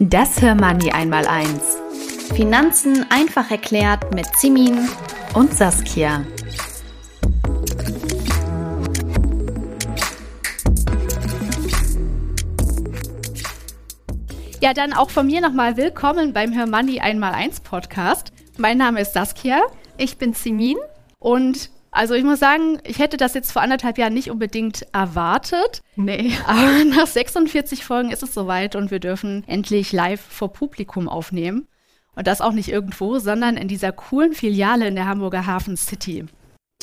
Das Hörmoney einmal eins. Finanzen einfach erklärt mit Simin und Saskia. Ja, dann auch von mir nochmal willkommen beim Hörmoney einmal eins Podcast. Mein Name ist Saskia. Ich bin Simin. Und also ich muss sagen, ich hätte das jetzt vor anderthalb Jahren nicht unbedingt erwartet. Nee. Aber nach 46 Folgen ist es soweit und wir dürfen endlich live vor Publikum aufnehmen. Und das auch nicht irgendwo, sondern in dieser coolen Filiale in der Hamburger Hafen City.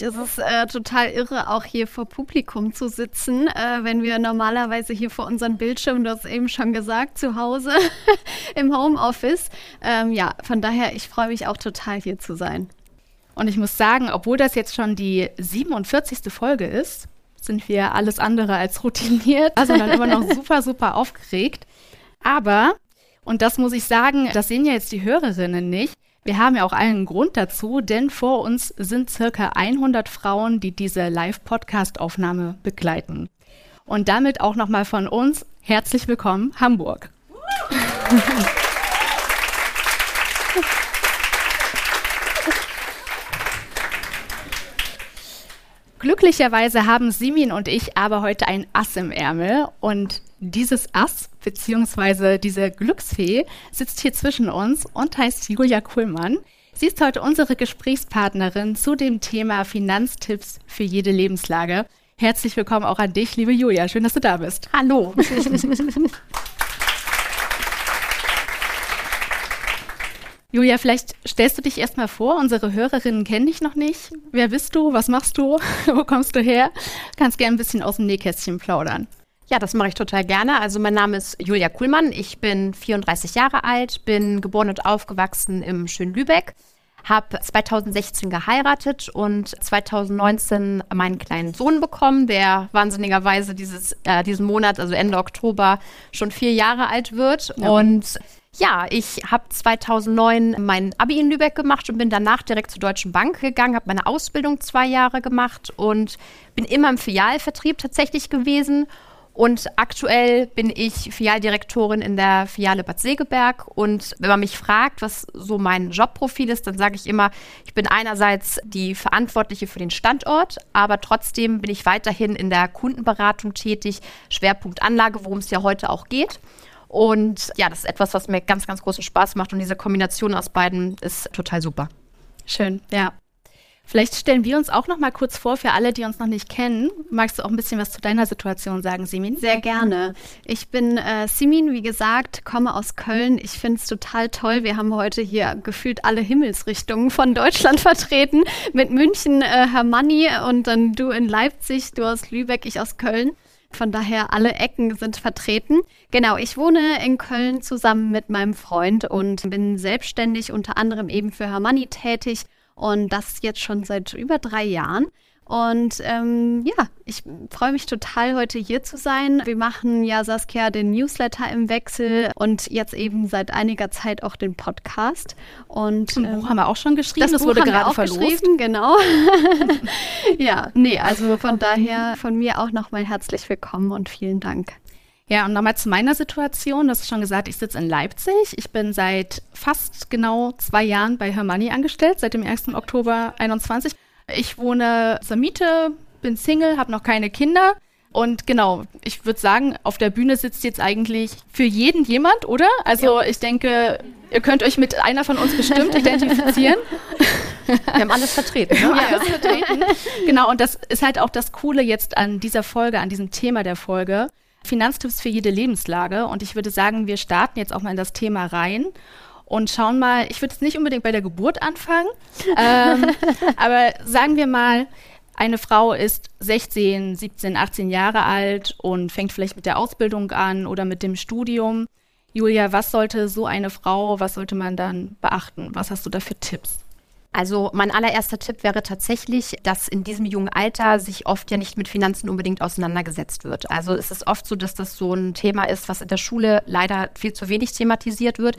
Es ist äh, total irre, auch hier vor Publikum zu sitzen, äh, wenn wir normalerweise hier vor unseren Bildschirmen, du hast eben schon gesagt, zu Hause im Homeoffice. Ähm, ja, von daher, ich freue mich auch total hier zu sein. Und ich muss sagen, obwohl das jetzt schon die 47. Folge ist, sind wir alles andere als routiniert, also dann immer noch super, super aufgeregt. Aber, und das muss ich sagen, das sehen ja jetzt die Hörerinnen nicht, wir haben ja auch einen Grund dazu, denn vor uns sind circa 100 Frauen, die diese Live-Podcast-Aufnahme begleiten. Und damit auch nochmal von uns herzlich willkommen, Hamburg. Glücklicherweise haben Simin und ich aber heute ein Ass im Ärmel und dieses Ass bzw. diese Glücksfee sitzt hier zwischen uns und heißt Julia Kuhlmann. Sie ist heute unsere Gesprächspartnerin zu dem Thema Finanztipps für jede Lebenslage. Herzlich willkommen auch an dich, liebe Julia. Schön, dass du da bist. Hallo. Julia, vielleicht stellst du dich erstmal vor. Unsere Hörerinnen kennen dich noch nicht. Wer bist du? Was machst du? Wo kommst du her? Kannst gerne ein bisschen aus dem Nähkästchen plaudern. Ja, das mache ich total gerne. Also mein Name ist Julia Kuhlmann. Ich bin 34 Jahre alt, bin geboren und aufgewachsen im schönen Lübeck, habe 2016 geheiratet und 2019 meinen kleinen Sohn bekommen, der wahnsinnigerweise dieses, äh, diesen Monat, also Ende Oktober, schon vier Jahre alt wird. Ja. Und ja, ich habe 2009 mein Abi in Lübeck gemacht und bin danach direkt zur Deutschen Bank gegangen, habe meine Ausbildung zwei Jahre gemacht und bin immer im Filialvertrieb tatsächlich gewesen. Und aktuell bin ich Filialdirektorin in der Filiale Bad Segeberg. Und wenn man mich fragt, was so mein Jobprofil ist, dann sage ich immer, ich bin einerseits die Verantwortliche für den Standort, aber trotzdem bin ich weiterhin in der Kundenberatung tätig, Schwerpunkt Anlage, worum es ja heute auch geht. Und ja, das ist etwas, was mir ganz, ganz großen Spaß macht. Und diese Kombination aus beiden ist total super. Schön, ja. Vielleicht stellen wir uns auch noch mal kurz vor für alle, die uns noch nicht kennen. Magst du auch ein bisschen was zu deiner Situation sagen, Simin? Sehr gerne. Ich bin äh, Simin, wie gesagt, komme aus Köln. Ich finde es total toll. Wir haben heute hier gefühlt alle Himmelsrichtungen von Deutschland vertreten. Mit München, äh, Hermanni und dann du in Leipzig, du aus Lübeck, ich aus Köln. Von daher, alle Ecken sind vertreten. Genau, ich wohne in Köln zusammen mit meinem Freund und bin selbstständig unter anderem eben für Hermanni tätig und das jetzt schon seit über drei Jahren. Und ähm, ja, ich freue mich total, heute hier zu sein. Wir machen ja, Saskia, den Newsletter im Wechsel und jetzt eben seit einiger Zeit auch den Podcast. Und ähm, Buch haben wir auch schon geschrieben. Das, das Buch wurde haben gerade wir auch verlost. geschrieben, genau. ja, nee, also von daher von mir auch nochmal herzlich willkommen und vielen Dank. Ja, und nochmal zu meiner Situation. Du hast schon gesagt, ich sitze in Leipzig. Ich bin seit fast genau zwei Jahren bei Hermanni angestellt, seit dem 1. Oktober 21. Ich wohne zur Miete, bin Single, habe noch keine Kinder. Und genau, ich würde sagen, auf der Bühne sitzt jetzt eigentlich für jeden jemand, oder? Also ja. ich denke, ihr könnt euch mit einer von uns bestimmt identifizieren. Wir haben alles vertreten. Ne? Ja, alles vertreten. Genau, und das ist halt auch das Coole jetzt an dieser Folge, an diesem Thema der Folge. Finanztipps für jede Lebenslage. Und ich würde sagen, wir starten jetzt auch mal in das Thema rein und schauen mal, ich würde jetzt nicht unbedingt bei der Geburt anfangen, ähm, aber sagen wir mal, eine Frau ist 16, 17, 18 Jahre alt und fängt vielleicht mit der Ausbildung an oder mit dem Studium. Julia, was sollte so eine Frau, was sollte man dann beachten? Was hast du da für Tipps? Also mein allererster Tipp wäre tatsächlich, dass in diesem jungen Alter sich oft ja nicht mit Finanzen unbedingt auseinandergesetzt wird. Also es ist oft so, dass das so ein Thema ist, was in der Schule leider viel zu wenig thematisiert wird.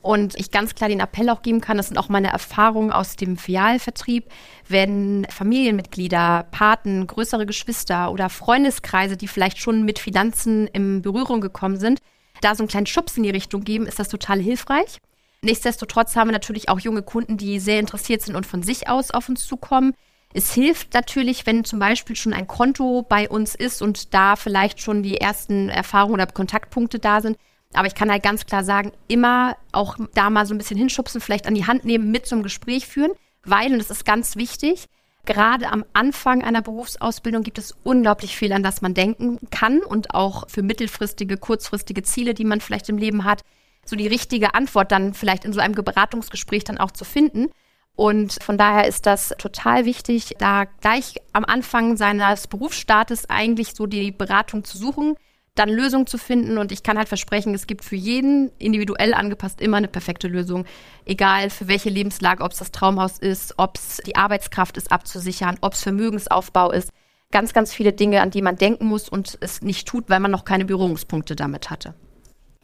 Und ich ganz klar den Appell auch geben kann, das sind auch meine Erfahrungen aus dem Filialvertrieb, wenn Familienmitglieder, Paten, größere Geschwister oder Freundeskreise, die vielleicht schon mit Finanzen in Berührung gekommen sind, da so einen kleinen Schubs in die Richtung geben, ist das total hilfreich. Nichtsdestotrotz haben wir natürlich auch junge Kunden, die sehr interessiert sind und von sich aus auf uns zukommen. Es hilft natürlich, wenn zum Beispiel schon ein Konto bei uns ist und da vielleicht schon die ersten Erfahrungen oder Kontaktpunkte da sind. Aber ich kann halt ganz klar sagen, immer auch da mal so ein bisschen hinschubsen, vielleicht an die Hand nehmen, mit zum Gespräch führen, weil, und das ist ganz wichtig, gerade am Anfang einer Berufsausbildung gibt es unglaublich viel, an das man denken kann und auch für mittelfristige, kurzfristige Ziele, die man vielleicht im Leben hat, so die richtige Antwort dann vielleicht in so einem Beratungsgespräch dann auch zu finden. Und von daher ist das total wichtig, da gleich am Anfang seines Berufsstartes eigentlich so die Beratung zu suchen, dann Lösungen zu finden. Und ich kann halt versprechen, es gibt für jeden individuell angepasst immer eine perfekte Lösung. Egal für welche Lebenslage, ob es das Traumhaus ist, ob es die Arbeitskraft ist abzusichern, ob es Vermögensaufbau ist. Ganz, ganz viele Dinge, an die man denken muss und es nicht tut, weil man noch keine Berührungspunkte damit hatte.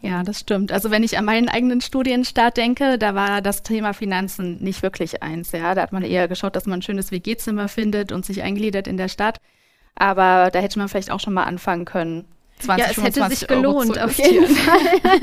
Ja, das stimmt. Also wenn ich an meinen eigenen Studienstart denke, da war das Thema Finanzen nicht wirklich eins. Ja, da hat man eher geschaut, dass man ein schönes WG-Zimmer findet und sich eingliedert in der Stadt. Aber da hätte man vielleicht auch schon mal anfangen können, 20, ja, es hätte sich gelohnt, auf jeden Fall.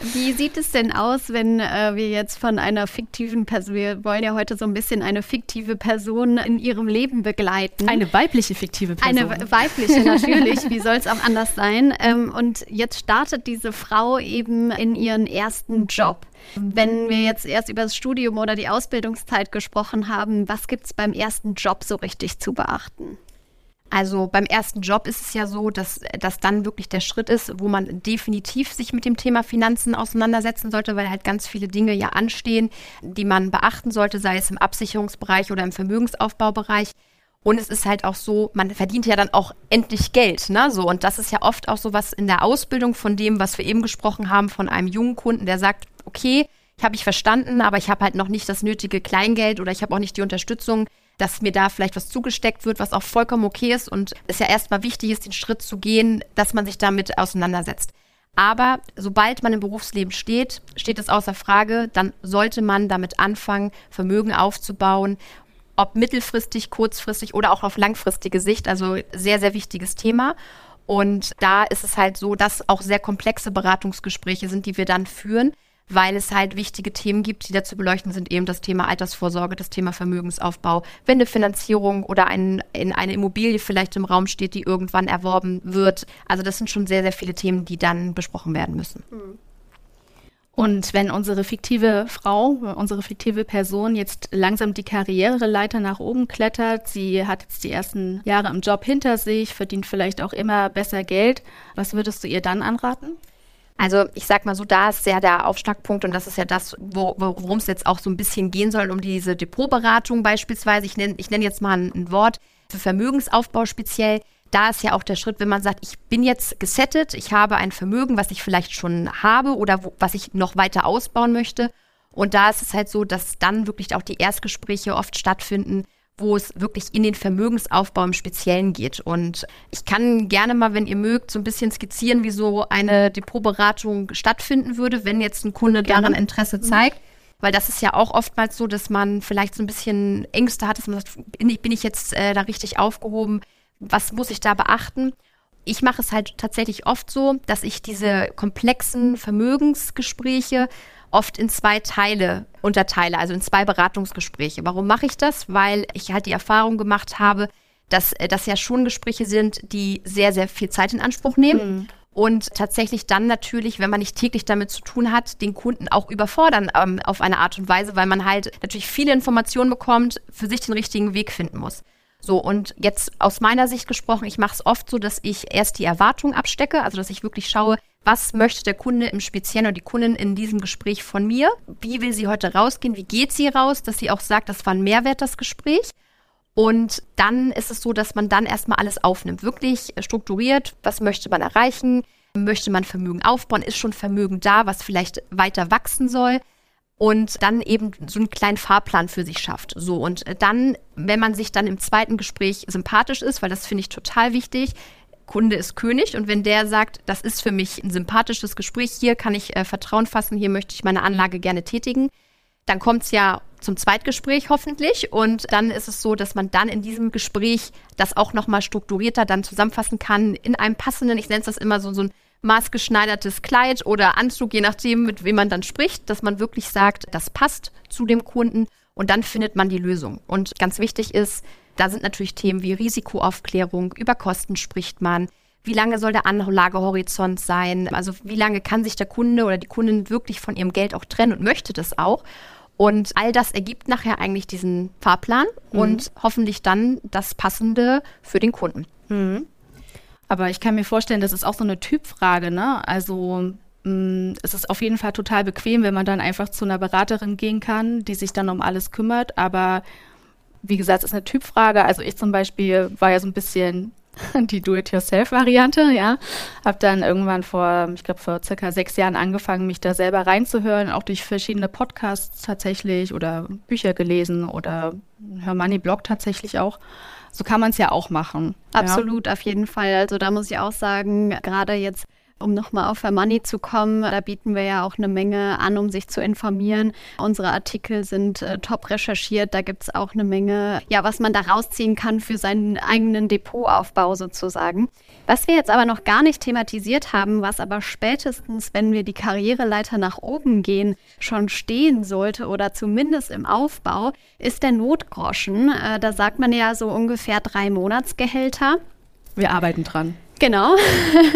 Wie sieht es denn aus, wenn äh, wir jetzt von einer fiktiven Person, wir wollen ja heute so ein bisschen eine fiktive Person in ihrem Leben begleiten. Eine weibliche fiktive Person. Eine weibliche, natürlich. Wie soll es auch anders sein? Ähm, und jetzt startet diese Frau eben in ihren ersten Job. Wenn wir jetzt erst über das Studium oder die Ausbildungszeit gesprochen haben, was gibt es beim ersten Job so richtig zu beachten? Also beim ersten Job ist es ja so, dass das dann wirklich der Schritt ist, wo man definitiv sich mit dem Thema Finanzen auseinandersetzen sollte, weil halt ganz viele Dinge ja anstehen, die man beachten sollte, sei es im Absicherungsbereich oder im Vermögensaufbaubereich. Und es ist halt auch so, man verdient ja dann auch endlich Geld, ne? So und das ist ja oft auch so was in der Ausbildung von dem, was wir eben gesprochen haben, von einem jungen Kunden, der sagt, okay, ich habe ich verstanden, aber ich habe halt noch nicht das nötige Kleingeld oder ich habe auch nicht die Unterstützung dass mir da vielleicht was zugesteckt wird, was auch vollkommen okay ist und es ja erstmal wichtig ist, den Schritt zu gehen, dass man sich damit auseinandersetzt. Aber sobald man im Berufsleben steht, steht es außer Frage, dann sollte man damit anfangen, Vermögen aufzubauen, ob mittelfristig, kurzfristig oder auch auf langfristige Sicht. Also sehr, sehr wichtiges Thema. Und da ist es halt so, dass auch sehr komplexe Beratungsgespräche sind, die wir dann führen, weil es halt wichtige Themen gibt, die da zu beleuchten sind, eben das Thema Altersvorsorge, das Thema Vermögensaufbau, wenn eine Finanzierung oder ein, in eine Immobilie vielleicht im Raum steht, die irgendwann erworben wird. Also das sind schon sehr, sehr viele Themen, die dann besprochen werden müssen. Mhm. Und wenn unsere fiktive Frau, unsere fiktive Person jetzt langsam die Karriereleiter nach oben klettert, sie hat jetzt die ersten Jahre im Job hinter sich, verdient vielleicht auch immer besser Geld, was würdest du ihr dann anraten? Also ich sag mal so, da ist ja der Aufschlagpunkt und das ist ja das, wo, worum es jetzt auch so ein bisschen gehen soll, um diese Depotberatung beispielsweise. Ich nenne ich nenn jetzt mal ein, ein Wort für Vermögensaufbau speziell. Da ist ja auch der Schritt, wenn man sagt, ich bin jetzt gesettet, ich habe ein Vermögen, was ich vielleicht schon habe oder wo, was ich noch weiter ausbauen möchte. Und da ist es halt so, dass dann wirklich auch die Erstgespräche oft stattfinden, wo es wirklich in den Vermögensaufbau im Speziellen geht. Und ich kann gerne mal, wenn ihr mögt, so ein bisschen skizzieren, wie so eine Depotberatung stattfinden würde, wenn jetzt ein Kunde daran Interesse zeigt. Weil das ist ja auch oftmals so, dass man vielleicht so ein bisschen Ängste hat, dass man sagt, bin ich, bin ich jetzt äh, da richtig aufgehoben? Was muss ich da beachten? Ich mache es halt tatsächlich oft so, dass ich diese komplexen Vermögensgespräche oft in zwei Teile unterteile, also in zwei Beratungsgespräche. Warum mache ich das? Weil ich halt die Erfahrung gemacht habe, dass äh, das ja schon Gespräche sind, die sehr, sehr viel Zeit in Anspruch nehmen. Mhm. Und tatsächlich dann natürlich, wenn man nicht täglich damit zu tun hat, den Kunden auch überfordern ähm, auf eine Art und Weise, weil man halt natürlich viele Informationen bekommt, für sich den richtigen Weg finden muss. So, und jetzt aus meiner Sicht gesprochen, ich mache es oft so, dass ich erst die Erwartung abstecke, also dass ich wirklich schaue, was möchte der Kunde im Speziellen oder die Kundin in diesem Gespräch von mir? Wie will sie heute rausgehen? Wie geht sie raus? Dass sie auch sagt, das war ein Mehrwert, das Gespräch. Und dann ist es so, dass man dann erstmal alles aufnimmt. Wirklich strukturiert, was möchte man erreichen? Möchte man Vermögen aufbauen? Ist schon Vermögen da, was vielleicht weiter wachsen soll? Und dann eben so einen kleinen Fahrplan für sich schafft. So, und dann, wenn man sich dann im zweiten Gespräch sympathisch ist, weil das finde ich total wichtig, Kunde ist König und wenn der sagt, das ist für mich ein sympathisches Gespräch, hier kann ich äh, Vertrauen fassen, hier möchte ich meine Anlage gerne tätigen, dann kommt es ja zum Zweitgespräch hoffentlich und dann ist es so, dass man dann in diesem Gespräch das auch nochmal strukturierter dann zusammenfassen kann in einem passenden, ich nenne es das immer so, so ein maßgeschneidertes Kleid oder Anzug, je nachdem, mit wem man dann spricht, dass man wirklich sagt, das passt zu dem Kunden und dann findet man die Lösung. Und ganz wichtig ist, da sind natürlich Themen wie Risikoaufklärung, über Kosten spricht man, wie lange soll der Anlagehorizont sein, also wie lange kann sich der Kunde oder die Kundin wirklich von ihrem Geld auch trennen und möchte das auch. Und all das ergibt nachher eigentlich diesen Fahrplan mhm. und hoffentlich dann das Passende für den Kunden. Mhm. Aber ich kann mir vorstellen, das ist auch so eine Typfrage, ne? Also mm, es ist auf jeden Fall total bequem, wenn man dann einfach zu einer Beraterin gehen kann, die sich dann um alles kümmert. Aber wie gesagt, es ist eine Typfrage. Also ich zum Beispiel war ja so ein bisschen die Do-it-yourself-Variante, ja. Hab dann irgendwann vor, ich glaube vor circa sechs Jahren angefangen, mich da selber reinzuhören, auch durch verschiedene Podcasts tatsächlich oder Bücher gelesen oder Hermanni-Blog tatsächlich auch. So kann man es ja auch machen. Absolut, ja. auf jeden Fall. Also da muss ich auch sagen, gerade jetzt um nochmal auf Money zu kommen, da bieten wir ja auch eine Menge an, um sich zu informieren. Unsere Artikel sind äh, top recherchiert. Da gibt es auch eine Menge, ja, was man da rausziehen kann für seinen eigenen Depotaufbau sozusagen. Was wir jetzt aber noch gar nicht thematisiert haben, was aber spätestens, wenn wir die Karriereleiter nach oben gehen, schon stehen sollte oder zumindest im Aufbau, ist der Notgroschen. Äh, da sagt man ja so ungefähr drei Monatsgehälter. Wir arbeiten dran. Genau.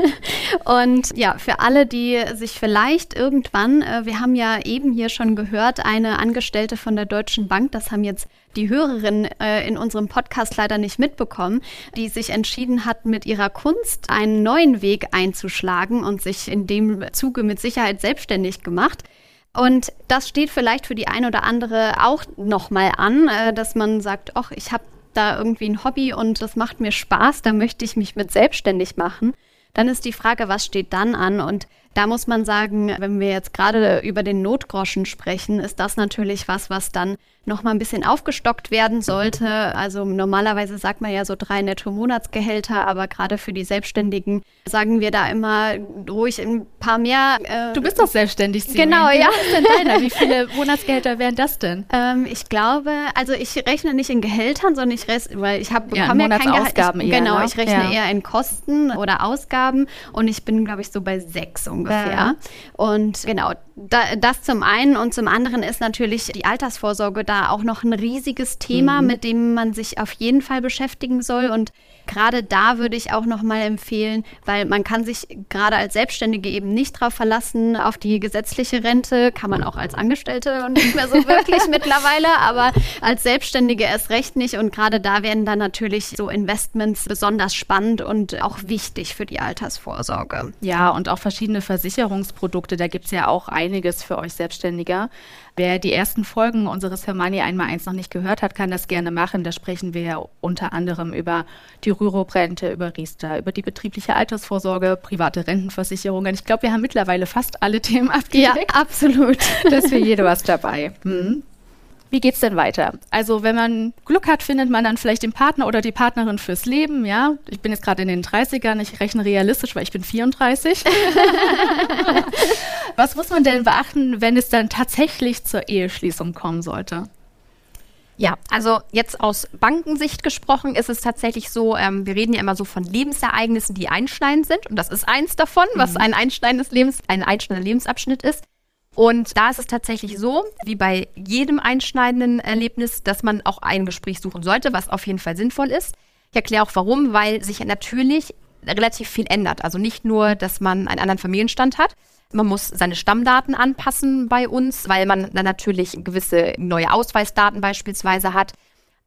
Und ja, für alle, die sich vielleicht irgendwann, äh, wir haben ja eben hier schon gehört, eine Angestellte von der Deutschen Bank, das haben jetzt die Hörerinnen äh, in unserem Podcast leider nicht mitbekommen, die sich entschieden hat, mit ihrer Kunst einen neuen Weg einzuschlagen und sich in dem Zuge mit Sicherheit selbstständig gemacht. Und das steht vielleicht für die ein oder andere auch nochmal an, äh, dass man sagt, ach, ich habe da irgendwie ein Hobby und das macht mir Spaß, da möchte ich mich mit selbstständig machen. Dann ist die Frage, was steht dann an? Und da muss man sagen, wenn wir jetzt gerade über den Notgroschen sprechen, ist das natürlich was, was dann noch mal ein bisschen aufgestockt werden sollte. Also normalerweise sagt man ja so drei Netto-Monatsgehälter, aber gerade für die Selbstständigen sagen wir da immer ruhig ein paar mehr. Äh, du bist doch selbstständig, Simon. Genau, ja. Wie viele Monatsgehälter wären das denn? Ähm, ich glaube, also ich rechne nicht in Gehältern, sondern ich rechne, weil ich habe ja, bekomme ja kein Gehalt. Ich, genau, ne? ich rechne ja. eher in Kosten oder Ausgaben und ich bin, glaube ich, so bei sechs ungefähr. Ja. Und genau, da, das zum einen und zum anderen ist natürlich die Altersvorsorge da auch noch ein riesiges Thema, mhm. mit dem man sich auf jeden Fall beschäftigen soll. Und gerade da würde ich auch noch mal empfehlen, weil man kann sich gerade als Selbstständige eben nicht darauf verlassen, auf die gesetzliche Rente, kann man auch als Angestellte und nicht mehr so wirklich mittlerweile, aber als Selbstständige erst recht nicht. Und gerade da werden dann natürlich so Investments besonders spannend und auch wichtig für die Altersvorsorge. Ja, und auch verschiedene Versicherungsprodukte, da gibt es ja auch einiges für euch Selbstständiger. Wer die ersten Folgen unseres Hermani einmal eins noch nicht gehört hat, kann das gerne machen. Da sprechen wir ja unter anderem über die Rürup-Rente, über Riester, über die betriebliche Altersvorsorge, private Rentenversicherungen. Ich glaube, wir haben mittlerweile fast alle Themen abgedeckt. Ja, absolut. Da ist für jede was dabei. Hm. Wie geht's denn weiter? Also, wenn man Glück hat, findet man dann vielleicht den Partner oder die Partnerin fürs Leben, ja? Ich bin jetzt gerade in den 30ern, ich rechne realistisch, weil ich bin 34. Was muss man denn beachten, wenn es dann tatsächlich zur Eheschließung kommen sollte? Ja, also jetzt aus Bankensicht gesprochen ist es tatsächlich so, ähm, wir reden ja immer so von Lebensereignissen, die einschneidend sind. Und das ist eins davon, mhm. was ein einschneidendes Lebens, ein einschneidender Lebensabschnitt ist. Und da ist es tatsächlich so, wie bei jedem einschneidenden Erlebnis, dass man auch ein Gespräch suchen sollte, was auf jeden Fall sinnvoll ist. Ich erkläre auch warum, weil sich natürlich relativ viel ändert. Also nicht nur, dass man einen anderen Familienstand hat. Man muss seine Stammdaten anpassen bei uns, weil man dann natürlich gewisse neue Ausweisdaten beispielsweise hat.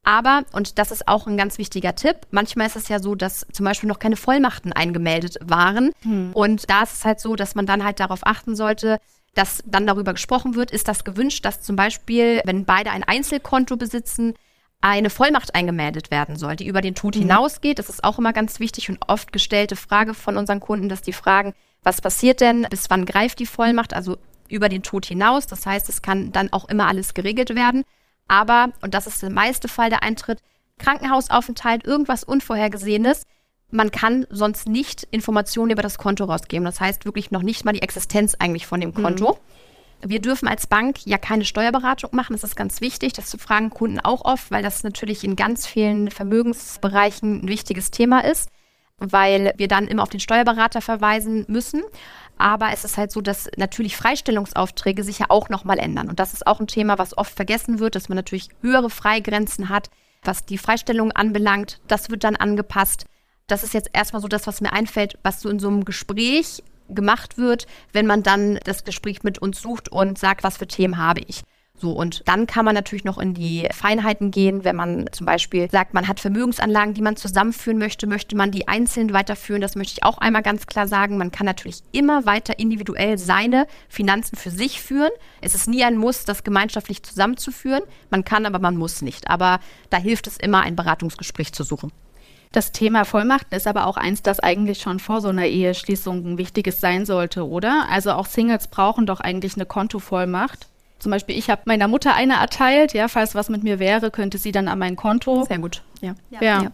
Aber, und das ist auch ein ganz wichtiger Tipp, manchmal ist es ja so, dass zum Beispiel noch keine Vollmachten eingemeldet waren. Hm. Und da ist es halt so, dass man dann halt darauf achten sollte, dass dann darüber gesprochen wird, ist das gewünscht, dass zum Beispiel, wenn beide ein Einzelkonto besitzen, eine Vollmacht eingemeldet werden soll, die über den Tod mhm. hinausgeht. Das ist auch immer ganz wichtig und oft gestellte Frage von unseren Kunden, dass die fragen, was passiert denn, bis wann greift die Vollmacht, also über den Tod hinaus. Das heißt, es kann dann auch immer alles geregelt werden. Aber, und das ist der meiste Fall der Eintritt, Krankenhausaufenthalt, irgendwas Unvorhergesehenes, man kann sonst nicht Informationen über das Konto rausgeben. Das heißt wirklich noch nicht mal die Existenz eigentlich von dem mhm. Konto. Mhm. Wir dürfen als Bank ja keine Steuerberatung machen. Das ist ganz wichtig. Das fragen Kunden auch oft, weil das natürlich in ganz vielen Vermögensbereichen ein wichtiges Thema ist. Weil wir dann immer auf den Steuerberater verweisen müssen. Aber es ist halt so, dass natürlich Freistellungsaufträge sich ja auch nochmal ändern. Und das ist auch ein Thema, was oft vergessen wird, dass man natürlich höhere Freigrenzen hat, was die Freistellung anbelangt. Das wird dann angepasst. Das ist jetzt erstmal so das, was mir einfällt, was so in so einem Gespräch gemacht wird, wenn man dann das Gespräch mit uns sucht und sagt, was für Themen habe ich. So, und dann kann man natürlich noch in die Feinheiten gehen, wenn man zum Beispiel sagt, man hat Vermögensanlagen, die man zusammenführen möchte, möchte man die einzeln weiterführen. Das möchte ich auch einmal ganz klar sagen. Man kann natürlich immer weiter individuell seine Finanzen für sich führen. Es ist nie ein Muss, das gemeinschaftlich zusammenzuführen. Man kann, aber man muss nicht. Aber da hilft es immer, ein Beratungsgespräch zu suchen. Das Thema Vollmachten ist aber auch eins, das eigentlich schon vor so einer Eheschließung ein wichtiges sein sollte, oder? Also auch Singles brauchen doch eigentlich eine Kontovollmacht. Zum Beispiel, ich habe meiner Mutter eine erteilt, ja, falls was mit mir wäre, könnte sie dann an mein Konto. Sehr gut, ja. ja. ja.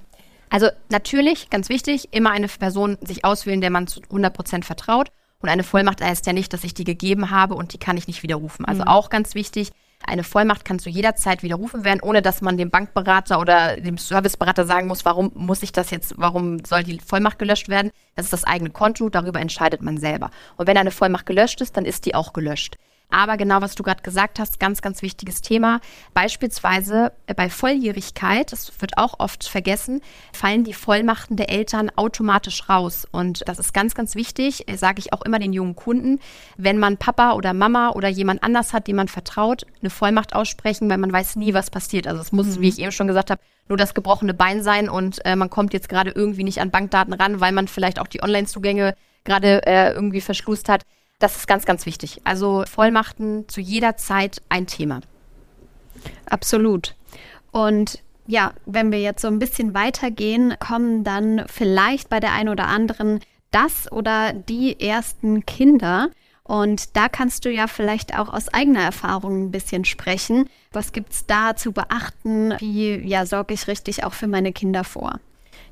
Also natürlich, ganz wichtig, immer eine Person sich auswählen, der man zu 100 Prozent vertraut. Und eine Vollmacht heißt ja nicht, dass ich die gegeben habe und die kann ich nicht widerrufen. Also mhm. auch ganz wichtig, eine Vollmacht kann zu jeder Zeit widerrufen werden, ohne dass man dem Bankberater oder dem Serviceberater sagen muss, warum muss ich das jetzt, warum soll die Vollmacht gelöscht werden? Das ist das eigene Konto, darüber entscheidet man selber. Und wenn eine Vollmacht gelöscht ist, dann ist die auch gelöscht. Aber genau, was du gerade gesagt hast, ganz, ganz wichtiges Thema. Beispielsweise äh, bei Volljährigkeit, das wird auch oft vergessen, fallen die Vollmachten der Eltern automatisch raus. Und das ist ganz, ganz wichtig, äh, sage ich auch immer den jungen Kunden, wenn man Papa oder Mama oder jemand anders hat, dem man vertraut, eine Vollmacht aussprechen, weil man weiß nie, was passiert. Also es muss, mhm. wie ich eben schon gesagt habe, nur das gebrochene Bein sein und äh, man kommt jetzt gerade irgendwie nicht an Bankdaten ran, weil man vielleicht auch die Online-Zugänge gerade äh, irgendwie verschlust hat. Das ist ganz, ganz wichtig. Also Vollmachten zu jeder Zeit ein Thema. Absolut. Und ja, wenn wir jetzt so ein bisschen weitergehen, kommen dann vielleicht bei der einen oder anderen das oder die ersten Kinder. Und da kannst du ja vielleicht auch aus eigener Erfahrung ein bisschen sprechen. Was gibt es da zu beachten? Wie ja, sorge ich richtig auch für meine Kinder vor?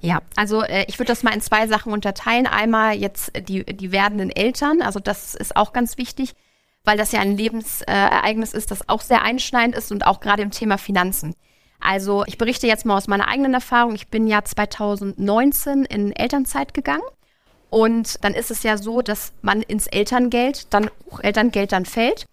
Ja, also äh, ich würde das mal in zwei Sachen unterteilen. Einmal jetzt die, die werdenden Eltern, also das ist auch ganz wichtig, weil das ja ein Lebensereignis ist, das auch sehr einschneidend ist und auch gerade im Thema Finanzen. Also ich berichte jetzt mal aus meiner eigenen Erfahrung. Ich bin ja 2019 in Elternzeit gegangen. Und dann ist es ja so, dass man ins Elterngeld, dann Elterngeld dann fällt.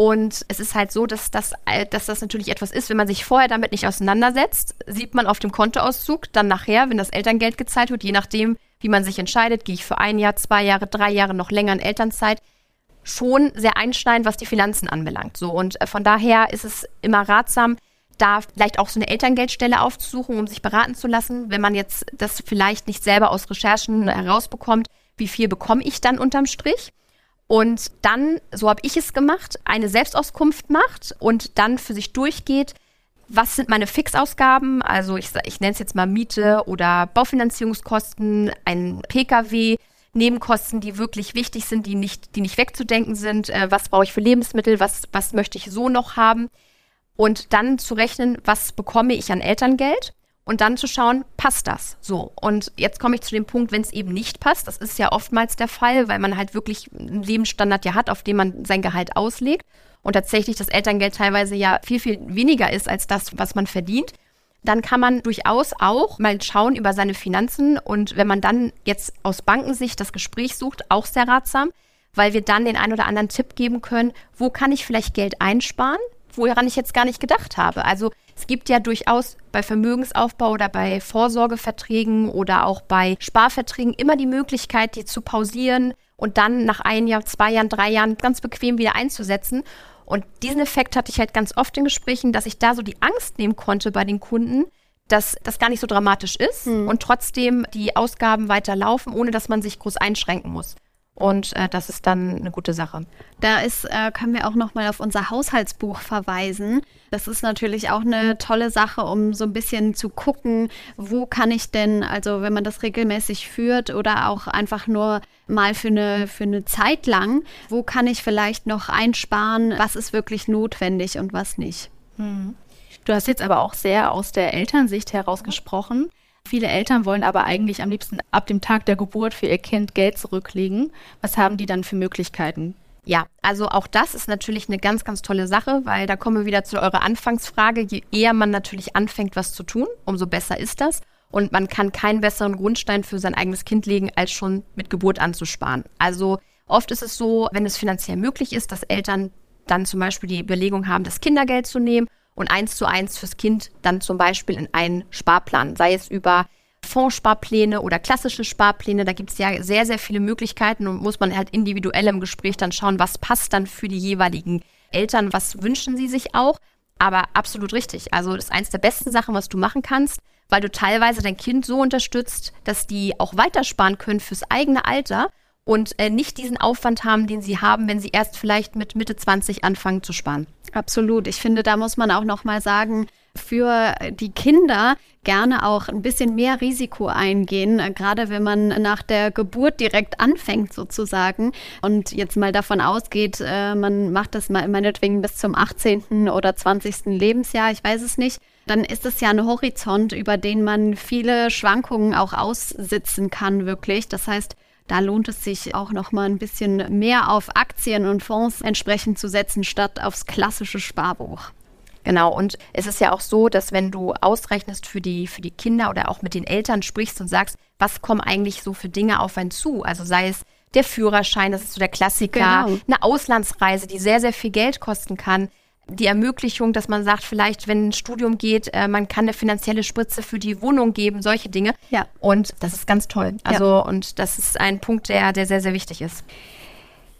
Und es ist halt so, dass das, äh, dass das natürlich etwas ist, wenn man sich vorher damit nicht auseinandersetzt, sieht man auf dem Kontoauszug, dann nachher, wenn das Elterngeld gezahlt wird, je nachdem, wie man sich entscheidet, gehe ich für ein Jahr, zwei Jahre, drei Jahre noch länger in Elternzeit, schon sehr einschneidend, was die Finanzen anbelangt. So und äh, von daher ist es immer ratsam, da vielleicht auch so eine Elterngeldstelle aufzusuchen, um sich beraten zu lassen, wenn man jetzt das vielleicht nicht selber aus Recherchen herausbekommt, wie viel bekomme ich dann unterm Strich? Und dann, so habe ich es gemacht, eine Selbstauskunft macht und dann für sich durchgeht, was sind meine Fixausgaben, also ich, ich nenne es jetzt mal Miete oder Baufinanzierungskosten, ein Pkw, Nebenkosten, die wirklich wichtig sind, die nicht, die nicht wegzudenken sind, äh, was brauche ich für Lebensmittel, was, was möchte ich so noch haben? Und dann zu rechnen, was bekomme ich an Elterngeld und dann zu schauen, passt das so? Und jetzt komme ich zu dem Punkt, wenn es eben nicht passt, das ist ja oftmals der Fall, weil man halt wirklich einen Lebensstandard ja hat, auf dem man sein Gehalt auslegt und tatsächlich das Elterngeld teilweise ja viel, viel weniger ist als das, was man verdient. Dann kann man durchaus auch mal schauen über seine Finanzen und wenn man dann jetzt aus Bankensicht das Gespräch sucht, auch sehr ratsam, weil wir dann den ein oder anderen Tipp geben können, wo kann ich vielleicht Geld einsparen, woran ich jetzt gar nicht gedacht habe. Also es gibt ja durchaus bei Vermögensaufbau oder bei Vorsorgeverträgen oder auch bei Sparverträgen immer die Möglichkeit, die zu pausieren und dann nach ein Jahr, zwei Jahren, drei Jahren ganz bequem wieder einzusetzen. Und diesen Effekt hatte ich halt ganz oft in Gesprächen, dass ich da so die Angst nehmen konnte bei den Kunden, dass das gar nicht so dramatisch ist mhm. und trotzdem die Ausgaben weiterlaufen, ohne dass man sich groß einschränken muss. Und äh, das ist dann eine gute Sache. Da ist, äh, können wir auch nochmal auf unser Haushaltsbuch verweisen. Das ist natürlich auch eine tolle Sache, um so ein bisschen zu gucken, wo kann ich denn, also wenn man das regelmäßig führt oder auch einfach nur mal für eine, für eine Zeit lang, wo kann ich vielleicht noch einsparen, was ist wirklich notwendig und was nicht. Hm. Du hast jetzt aber auch sehr aus der Elternsicht heraus gesprochen. Viele Eltern wollen aber eigentlich am liebsten ab dem Tag der Geburt für ihr Kind Geld zurücklegen. Was haben die dann für Möglichkeiten? Ja, also auch das ist natürlich eine ganz, ganz tolle Sache, weil da kommen wir wieder zu eurer Anfangsfrage. Je eher man natürlich anfängt, was zu tun, umso besser ist das. Und man kann keinen besseren Grundstein für sein eigenes Kind legen, als schon mit Geburt anzusparen. Also oft ist es so, wenn es finanziell möglich ist, dass Eltern dann zum Beispiel die Überlegung haben, das Kindergeld zu nehmen und eins zu eins fürs Kind dann zum Beispiel in einen Sparplan, sei es über Fondssparpläne oder klassische Sparpläne. Da gibt es ja sehr, sehr viele Möglichkeiten und muss man halt individuell im Gespräch dann schauen, was passt dann für die jeweiligen Eltern, was wünschen sie sich auch. Aber absolut richtig. Also das ist eins der besten Sachen, was du machen kannst, weil du teilweise dein Kind so unterstützt, dass die auch weitersparen können fürs eigene Alter und äh, nicht diesen Aufwand haben, den sie haben, wenn sie erst vielleicht mit Mitte 20 anfangen zu sparen. Absolut. Ich finde, da muss man auch noch mal sagen, für die Kinder gerne auch ein bisschen mehr Risiko eingehen, äh, gerade wenn man nach der Geburt direkt anfängt sozusagen und jetzt mal davon ausgeht, äh, man macht das mal meinetwegen bis zum 18. oder 20. Lebensjahr, ich weiß es nicht, dann ist es ja ein Horizont, über den man viele Schwankungen auch aussitzen kann, wirklich. Das heißt, da lohnt es sich auch noch mal ein bisschen mehr auf Aktien und Fonds entsprechend zu setzen, statt aufs klassische Sparbuch. Genau, und es ist ja auch so, dass wenn du ausrechnest für die, für die Kinder oder auch mit den Eltern sprichst und sagst, was kommen eigentlich so für Dinge auf einen zu? Also sei es der Führerschein, das ist so der Klassiker, genau. eine Auslandsreise, die sehr, sehr viel Geld kosten kann, die Ermöglichung, dass man sagt, vielleicht, wenn ein Studium geht, äh, man kann eine finanzielle Spritze für die Wohnung geben, solche Dinge. Ja. Und das ist ganz toll. Also, ja. und das ist ein Punkt, der, der sehr, sehr wichtig ist.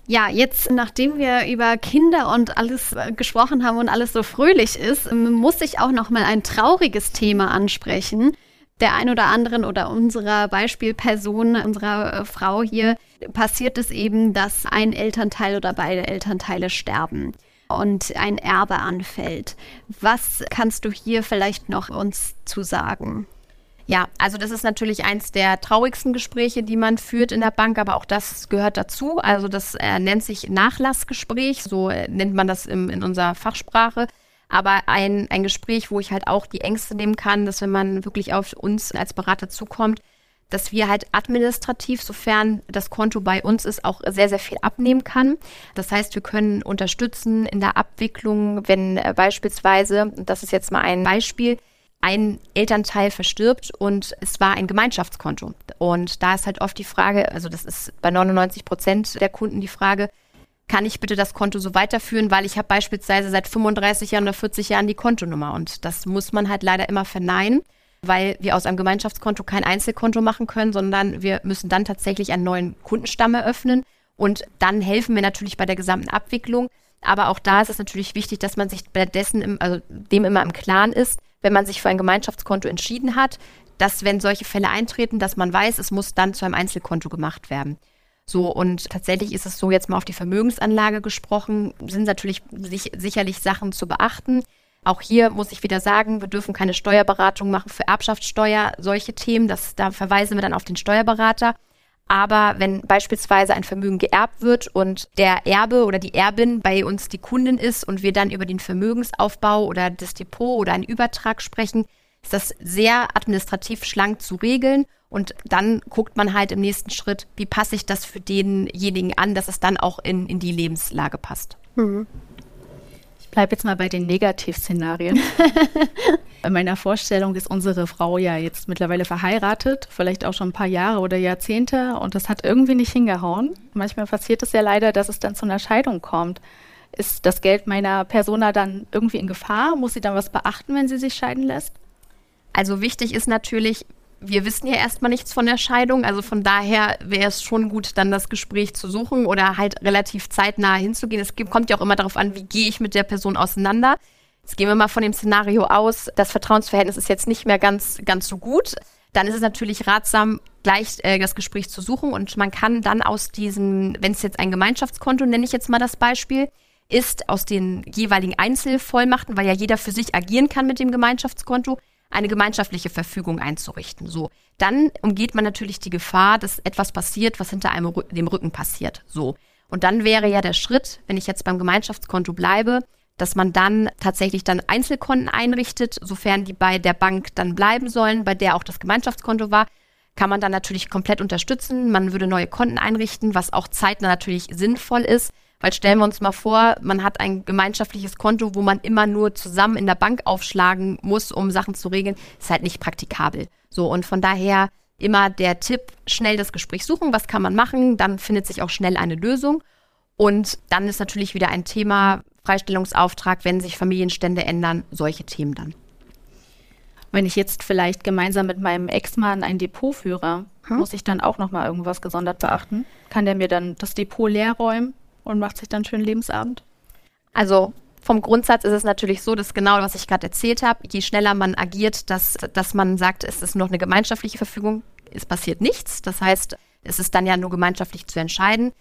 Ja, jetzt, nachdem wir über Kinder und alles äh, gesprochen haben und alles so fröhlich ist, muss ich auch noch mal ein trauriges Thema ansprechen. Der ein oder anderen oder unserer Beispielperson, unserer äh, Frau hier, passiert es eben, dass ein Elternteil oder beide Elternteile sterben und ein Erbe anfällt. Was kannst du hier vielleicht noch uns zu sagen? Ja, also das ist natürlich eins der traurigsten Gespräche, die man führt in der Bank, aber auch das gehört dazu. Also das äh, nennt sich Nachlassgespräch, so äh, nennt man das im, in unserer Fachsprache. Aber ein, ein Gespräch, wo ich halt auch die Ängste nehmen kann, dass wenn man wirklich auf uns als Berater zukommt, dass wir halt administrativ, sofern das Konto bei uns ist, auch sehr, sehr viel abnehmen kann. Das heißt, wir können unterstützen in der Abwicklung, wenn äh, beispielsweise, das ist jetzt mal ein Beispiel, ein Elternteil verstirbt und es war ein Gemeinschaftskonto. Und da ist halt oft die Frage, also das ist bei 99 Prozent der Kunden die Frage, kann ich bitte das Konto so weiterführen, weil ich habe beispielsweise seit 35 Jahren oder 40 Jahren die Kontonummer und das muss man halt leider immer verneinen weil wir aus einem Gemeinschaftskonto kein Einzelkonto machen können, sondern wir müssen dann tatsächlich einen neuen Kundenstamm eröffnen und dann helfen wir natürlich bei der gesamten Abwicklung. Aber auch da ist es natürlich wichtig, dass man sich bei dessen, im, also dem immer im Klaren ist, wenn man sich für ein Gemeinschaftskonto entschieden hat, dass wenn solche Fälle eintreten, dass man weiß, es muss dann zu einem Einzelkonto gemacht werden. So, und tatsächlich ist es so, jetzt mal auf die Vermögensanlage gesprochen, sind natürlich sich, sicherlich Sachen zu beachten. Auch hier muss ich wieder sagen, wir dürfen keine Steuerberatung machen für Erbschaftssteuer, solche Themen. Das, da verweisen wir dann auf den Steuerberater. Aber wenn beispielsweise ein Vermögen geerbt wird und der Erbe oder die Erbin bei uns die Kundin ist und wir dann über den Vermögensaufbau oder das Depot oder einen Übertrag sprechen, ist das sehr administrativ schlank zu regeln. Und dann guckt man halt im nächsten Schritt, wie passe ich das für denjenigen an, dass es dann auch in, in die Lebenslage passt. Mhm bleibe jetzt mal bei den Negativszenarien. In meiner Vorstellung ist unsere Frau ja jetzt mittlerweile verheiratet, vielleicht auch schon ein paar Jahre oder Jahrzehnte und das hat irgendwie nicht hingehauen. Manchmal passiert es ja leider, dass es dann zu einer Scheidung kommt. Ist das Geld meiner Persona dann irgendwie in Gefahr? Muss sie dann was beachten, wenn sie sich scheiden lässt? Also wichtig ist natürlich, wir wissen ja erstmal nichts von der Scheidung, also von daher wäre es schon gut, dann das Gespräch zu suchen oder halt relativ zeitnah hinzugehen. Es kommt ja auch immer darauf an, wie gehe ich mit der Person auseinander. Jetzt gehen wir mal von dem Szenario aus, das Vertrauensverhältnis ist jetzt nicht mehr ganz, ganz so gut. Dann ist es natürlich ratsam, gleich äh, das Gespräch zu suchen und man kann dann aus diesem, wenn es jetzt ein Gemeinschaftskonto, nenne ich jetzt mal das Beispiel, ist aus den jeweiligen Einzelvollmachten, weil ja jeder für sich agieren kann mit dem Gemeinschaftskonto, eine gemeinschaftliche Verfügung einzurichten. So, dann umgeht man natürlich die Gefahr, dass etwas passiert, was hinter einem dem Rücken passiert. So. Und dann wäre ja der Schritt, wenn ich jetzt beim Gemeinschaftskonto bleibe, dass man dann tatsächlich dann Einzelkonten einrichtet, sofern die bei der Bank dann bleiben sollen, bei der auch das Gemeinschaftskonto war, kann man dann natürlich komplett unterstützen. Man würde neue Konten einrichten, was auch zeitnah natürlich sinnvoll ist, Weil stellen wir uns mal vor, man hat ein gemeinschaftliches Konto, wo man immer nur zusammen in der Bank aufschlagen muss, um Sachen zu regeln, ist halt nicht praktikabel. So, und von daher immer der Tipp, schnell das Gespräch suchen, was kann man machen, dann findet sich auch schnell eine Lösung. Und dann ist natürlich wieder ein Thema Freistellungsauftrag, wenn sich Familienstände ändern, solche Themen dann. Wenn ich jetzt vielleicht gemeinsam mit meinem Ex-Mann ein Depot führe, hm? muss ich dann auch nochmal irgendwas gesondert beachten? Kann der mir dann das Depot leer räumen und macht sich dann schön Lebensabend? Also vom Grundsatz ist es natürlich so, dass genau, was ich gerade erzählt habe, je schneller man agiert, dass, dass man sagt, es ist noch eine gemeinschaftliche Verfügung, es passiert nichts. Das heißt, es ist dann ja nur gemeinschaftlich zu entscheiden.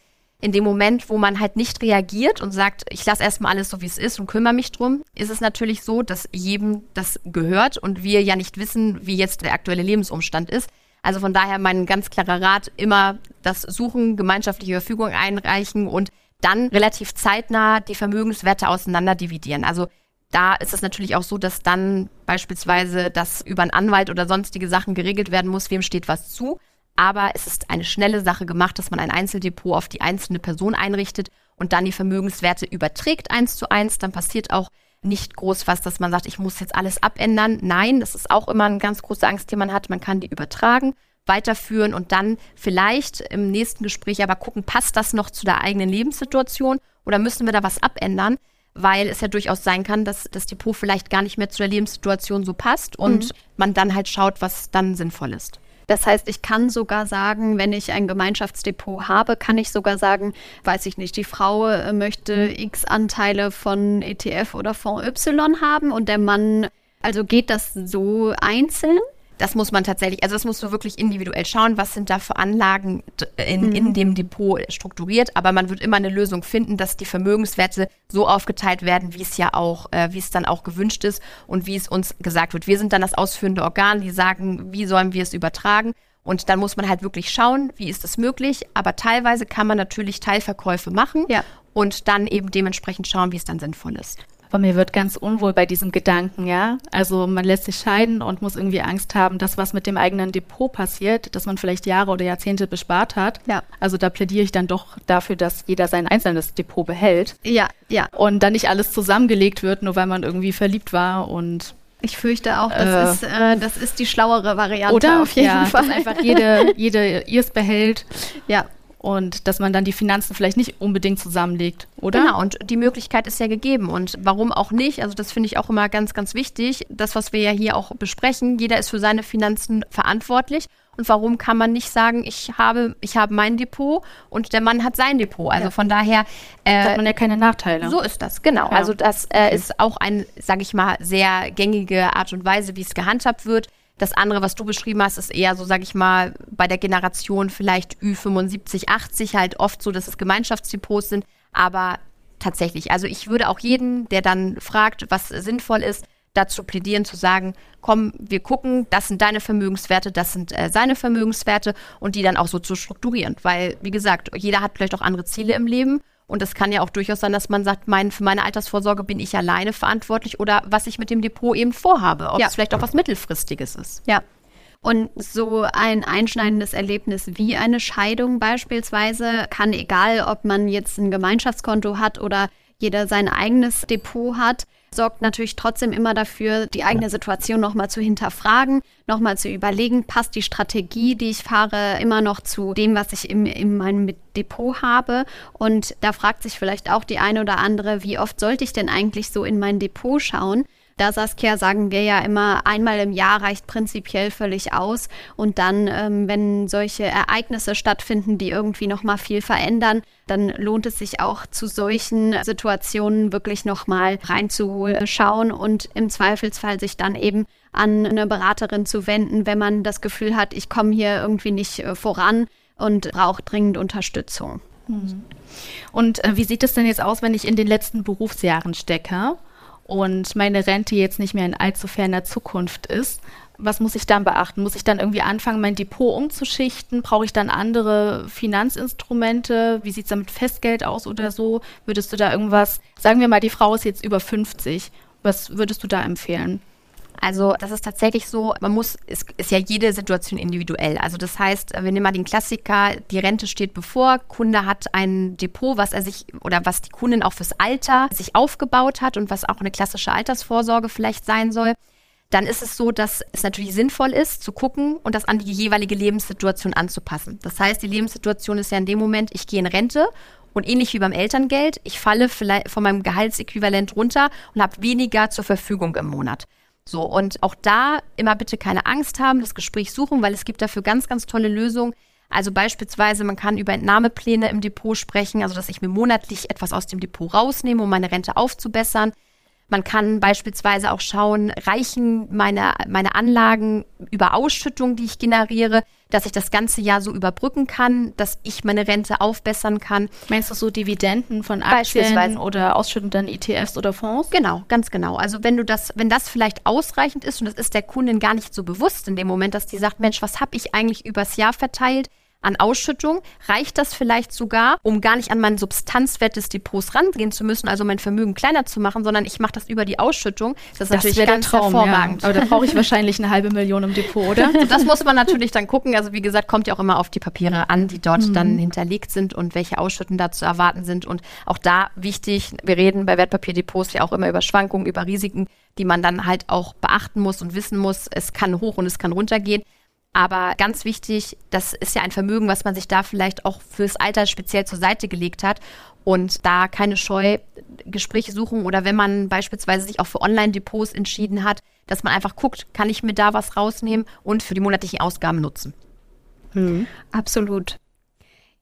In dem Moment, wo man halt nicht reagiert und sagt, ich lasse erstmal alles so, wie es ist und kümmere mich drum, ist es natürlich so, dass jedem das gehört und wir ja nicht wissen, wie jetzt der aktuelle Lebensumstand ist. Also von daher mein ganz klarer Rat, immer das Suchen, gemeinschaftliche Verfügung einreichen und dann relativ zeitnah die Vermögenswerte auseinander dividieren. Also da ist es natürlich auch so, dass dann beispielsweise das über einen Anwalt oder sonstige Sachen geregelt werden muss, wem steht was zu. Aber es ist eine schnelle Sache gemacht, dass man ein Einzeldepot auf die einzelne Person einrichtet und dann die Vermögenswerte überträgt eins zu eins. Dann passiert auch nicht groß was, dass man sagt, ich muss jetzt alles abändern. Nein, das ist auch immer eine ganz große Angst, die man hat. Man kann die übertragen, weiterführen und dann vielleicht im nächsten Gespräch aber gucken, passt das noch zu der eigenen Lebenssituation oder müssen wir da was abändern? Weil es ja durchaus sein kann, dass das Depot vielleicht gar nicht mehr zu der Lebenssituation so passt und mhm. man dann halt schaut, was dann sinnvoll ist. Das heißt, ich kann sogar sagen, wenn ich ein Gemeinschaftsdepot habe, kann ich sogar sagen, weiß ich nicht, die Frau äh, möchte x Anteile von ETF oder Fonds Y haben und der Mann, also geht das so einzeln? Das muss man tatsächlich, also das musst du wirklich individuell schauen, was sind da für Anlagen in, mhm. in dem Depot strukturiert. Aber man wird immer eine Lösung finden, dass die Vermögenswerte so aufgeteilt werden, wie es ja auch, äh, wie es dann auch gewünscht ist und wie es uns gesagt wird. Wir sind dann das ausführende Organ, die sagen, wie sollen wir es übertragen. Und dann muss man halt wirklich schauen, wie ist das möglich. Aber teilweise kann man natürlich Teilverkäufe machen ja. und dann eben dementsprechend schauen, wie es dann sinnvoll ist. Aber mir wird ganz unwohl bei diesem Gedanken, ja. Also man lässt sich scheiden und muss irgendwie Angst haben, dass was mit dem eigenen Depot passiert, dass man vielleicht Jahre oder Jahrzehnte bespart hat. Ja. Also da plädiere ich dann doch dafür, dass jeder sein einzelnes Depot behält. Ja, ja. Und dann nicht alles zusammengelegt wird, nur weil man irgendwie verliebt war und ich fürchte auch, das, äh, ist, äh, das ist die schlauere Variante oder? auf jeden ja, Fall. Dass einfach jede, jede ihrs behält. Ja und dass man dann die Finanzen vielleicht nicht unbedingt zusammenlegt, oder? Genau, und die Möglichkeit ist ja gegeben und warum auch nicht? Also das finde ich auch immer ganz, ganz wichtig. Das, was wir ja hier auch besprechen, jeder ist für seine Finanzen verantwortlich. Und warum kann man nicht sagen, ich habe, ich habe mein Depot und der Mann hat sein Depot? Also ja. von daher äh, hat man ja keine Nachteile. So ist das, genau. Ja. Also das äh, okay. ist auch ein, sage ich mal, sehr gängige Art und Weise, wie es gehandhabt wird. Das andere, was du beschrieben hast, ist eher so, sag ich mal, bei der Generation vielleicht Ü75, 80 halt oft so, dass es Gemeinschaftsdepots sind. Aber tatsächlich, also ich würde auch jeden, der dann fragt, was sinnvoll ist, dazu plädieren zu sagen, komm, wir gucken, das sind deine Vermögenswerte, das sind äh, seine Vermögenswerte und die dann auch so zu strukturieren. Weil, wie gesagt, jeder hat vielleicht auch andere Ziele im Leben und es kann ja auch durchaus sein, dass man sagt, mein, für meine Altersvorsorge bin ich alleine verantwortlich oder was ich mit dem Depot eben vorhabe, ob ja. es vielleicht auch was Mittelfristiges ist. Ja. Und so ein einschneidendes Erlebnis wie eine Scheidung beispielsweise kann, egal ob man jetzt ein Gemeinschaftskonto hat oder jeder sein eigenes Depot hat, sorgt natürlich trotzdem immer dafür, die eigene Situation nochmal zu hinterfragen, nochmal zu überlegen, passt die Strategie, die ich fahre, immer noch zu dem, was ich im, in meinem Depot habe. Und da fragt sich vielleicht auch die eine oder andere, wie oft sollte ich denn eigentlich so in mein Depot schauen? Da Saskia sagen wir ja immer, einmal im Jahr reicht prinzipiell völlig aus. Und dann, ähm, wenn solche Ereignisse stattfinden, die irgendwie nochmal viel verändern, dann lohnt es sich auch zu solchen Situationen wirklich nochmal reinzuschauen und im Zweifelsfall sich dann eben an eine Beraterin zu wenden, wenn man das Gefühl hat, ich komme hier irgendwie nicht äh, voran und brauche dringend Unterstützung. Hm. Und äh, wie sieht es denn jetzt aus, wenn ich in den letzten Berufsjahren stecke? Und meine Rente jetzt nicht mehr in allzu ferner Zukunft ist, was muss ich dann beachten? Muss ich dann irgendwie anfangen, mein Depot umzuschichten? Brauche ich dann andere Finanzinstrumente? Wie sieht es da mit Festgeld aus oder so? Würdest du da irgendwas, sagen wir mal, die Frau ist jetzt über 50, was würdest du da empfehlen? Also das ist tatsächlich so, man muss, es ist ja jede Situation individuell. Also das heißt, wir nehmen mal den Klassiker, die Rente steht bevor, Kunde hat ein Depot, was er sich oder was die Kundin auch fürs Alter sich aufgebaut hat und was auch eine klassische Altersvorsorge vielleicht sein soll. Dann ist es so, dass es natürlich sinnvoll ist, zu gucken und das an die jeweilige Lebenssituation anzupassen. Das heißt, die Lebenssituation ist ja in dem Moment, ich gehe in Rente und ähnlich wie beim Elterngeld, ich falle vielleicht von meinem Gehaltsäquivalent runter und habe weniger zur Verfügung im Monat. So, und auch da immer bitte keine Angst haben, das Gespräch suchen, weil es gibt dafür ganz, ganz tolle Lösungen. Also beispielsweise, man kann über Entnahmepläne im Depot sprechen, also dass ich mir monatlich etwas aus dem Depot rausnehme, um meine Rente aufzubessern. Man kann beispielsweise auch schauen, reichen meine, meine Anlagen über Ausschüttung, die ich generiere, dass ich das ganze Jahr so überbrücken kann, dass ich meine Rente aufbessern kann. Meinst du so Dividenden von Aktien oder ausschüttenden ETFs oder Fonds? Genau, ganz genau. Also wenn du das, wenn das vielleicht ausreichend ist und das ist der Kundin gar nicht so bewusst in dem Moment, dass die sagt, Mensch, was habe ich eigentlich übers Jahr verteilt? An Ausschüttung. Reicht das vielleicht sogar, um gar nicht an meinen Substanzwert des Depots rangehen zu müssen, also mein Vermögen kleiner zu machen, sondern ich mache das über die Ausschüttung. Das ist das natürlich ganz Traum, hervorragend. Ja. Aber da brauche ich wahrscheinlich eine halbe Million im Depot, oder? So, das muss man natürlich dann gucken. Also wie gesagt, kommt ja auch immer auf die Papiere an, die dort mhm. dann hinterlegt sind und welche Ausschütten da zu erwarten sind. Und auch da wichtig, wir reden bei Wertpapierdepots ja auch immer über Schwankungen, über Risiken, die man dann halt auch beachten muss und wissen muss. Es kann hoch und es kann runtergehen. Aber ganz wichtig, das ist ja ein Vermögen, was man sich da vielleicht auch fürs Alter speziell zur Seite gelegt hat. Und da keine Scheu, Gespräche suchen oder wenn man beispielsweise sich auch für Online-Depots entschieden hat, dass man einfach guckt, kann ich mir da was rausnehmen und für die monatlichen Ausgaben nutzen. Hm. Absolut.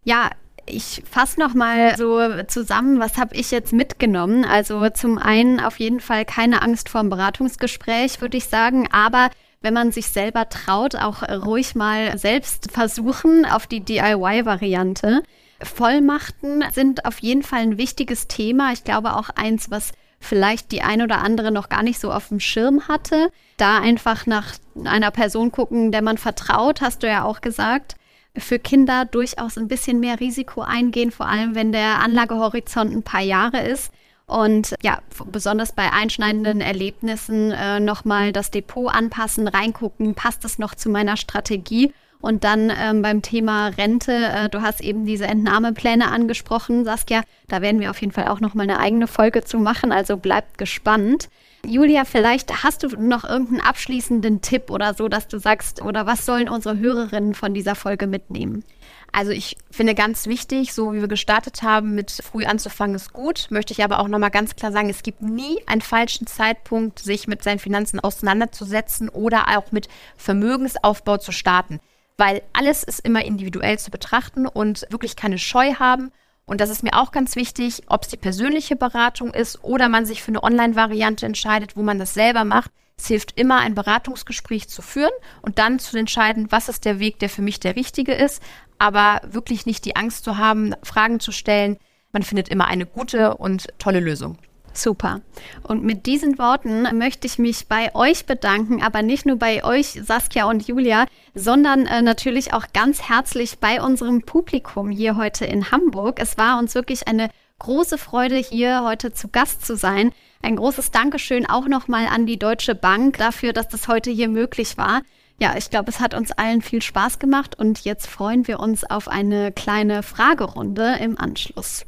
Ja, ich fasse noch mal so zusammen, was habe ich jetzt mitgenommen? Also zum einen auf jeden Fall keine Angst vor dem Beratungsgespräch, würde ich sagen, aber wenn man sich selber traut, auch ruhig mal selbst versuchen auf die DIY-Variante. Vollmachten sind auf jeden Fall ein wichtiges Thema. Ich glaube auch eins, was vielleicht die ein oder andere noch gar nicht so auf dem Schirm hatte. Da einfach nach einer Person gucken, der man vertraut, hast du ja auch gesagt. Für Kinder durchaus ein bisschen mehr Risiko eingehen, vor allem wenn der Anlagehorizont ein paar Jahre ist. Und ja, besonders bei einschneidenden Erlebnissen äh, nochmal das Depot anpassen, reingucken, passt es noch zu meiner Strategie? Und dann ähm, beim Thema Rente, äh, du hast eben diese Entnahmepläne angesprochen, Saskia. Da werden wir auf jeden Fall auch nochmal eine eigene Folge zu machen, also bleibt gespannt. Julia, vielleicht hast du noch irgendeinen abschließenden Tipp oder so, dass du sagst, oder was sollen unsere Hörerinnen von dieser Folge mitnehmen? Also ich finde ganz wichtig, so wie wir gestartet haben, mit früh anzufangen ist gut. Möchte ich aber auch nochmal ganz klar sagen, es gibt nie einen falschen Zeitpunkt, sich mit seinen Finanzen auseinanderzusetzen oder auch mit Vermögensaufbau zu starten. Weil alles ist immer individuell zu betrachten und wirklich keine Scheu haben. Und das ist mir auch ganz wichtig, ob es die persönliche Beratung ist oder man sich für eine Online-Variante entscheidet, wo man das selber macht. Es hilft immer, ein Beratungsgespräch zu führen und dann zu entscheiden, was ist der Weg, der für mich der richtige ist aber wirklich nicht die Angst zu haben, Fragen zu stellen. Man findet immer eine gute und tolle Lösung. Super. Und mit diesen Worten möchte ich mich bei euch bedanken, aber nicht nur bei euch, Saskia und Julia, sondern äh, natürlich auch ganz herzlich bei unserem Publikum hier heute in Hamburg. Es war uns wirklich eine große Freude, hier heute zu Gast zu sein. Ein großes Dankeschön auch nochmal an die Deutsche Bank dafür, dass das heute hier möglich war. Ja, ich glaube, es hat uns allen viel Spaß gemacht und jetzt freuen wir uns auf eine kleine Fragerunde im Anschluss.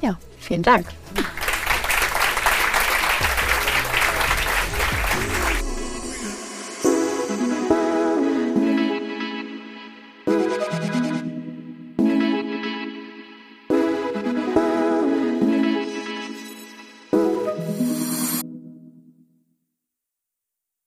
Ja, vielen Dank.